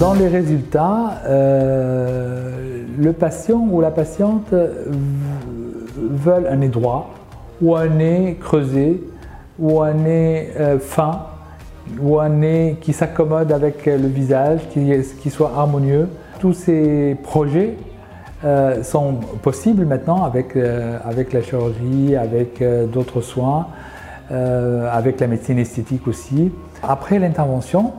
Dans les résultats, euh, le patient ou la patiente veulent un nez droit ou un nez creusé ou un nez euh, fin ou un nez qui s'accommode avec le visage, qui, soit harmonieux. Tous ces projets euh, sont possibles maintenant avec, avec la chirurgie, avec d'autres soins, avec la médecine esthétique aussi. Après l'intervention,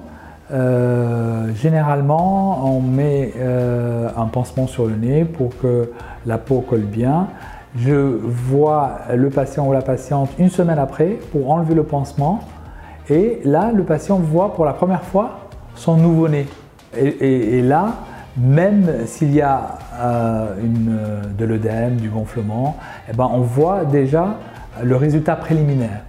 euh, généralement, on met euh, un pansement sur le nez pour que la peau colle bien. Je vois le patient ou la patiente une semaine après pour enlever le pansement. Et là, le patient voit pour la première fois son nouveau-né. Et, là, même s'il y a euh, de l'œdème, du gonflement, eh ben, on voit déjà le résultat préliminaire.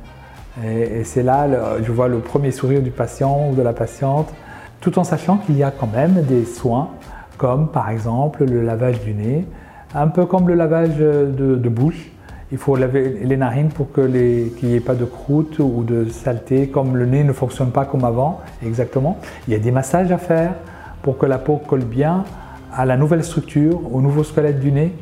Et, c'est là, je vois le premier sourire du patient ou de la patiente, tout en sachant qu'il y a quand même des soins, comme par exemple le lavage du nez, un peu comme le lavage de, bouche. Il faut laver les narines pour qu'il n'y ait pas de croûte ou de saleté, comme le nez ne fonctionne pas comme avant, exactement. Il y a des massages à faire pour que la peau colle bien à la nouvelle structure, au nouveau squelette du nez.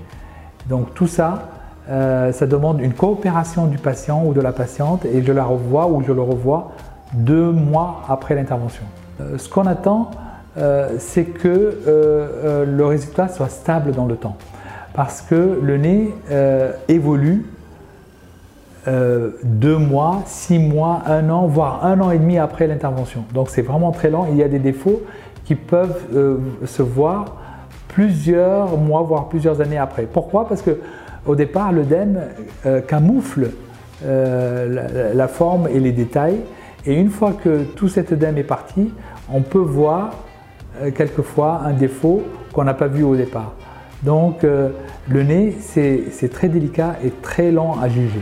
Donc tout ça, euh, ça demande une coopération du patient ou de la patiente et je la revois ou je le revois deux mois après l'intervention. Euh, ce qu'on attend, euh, c'est que le résultat soit stable dans le temps parce que le nez évolue deux mois, six mois, un an, voire un an et demi après l'intervention. Donc c'est vraiment très lent. Il y a des défauts qui peuvent se voir plusieurs mois, voire plusieurs années après. Pourquoi? Parce que au départ, l'œdème euh, camoufle euh, la, forme et les détails. Et une fois que tout cet œdème est parti, on peut voir euh, quelquefois un défaut qu'on n'a pas vu au départ. Donc le nez, c'est très délicat et très lent à juger.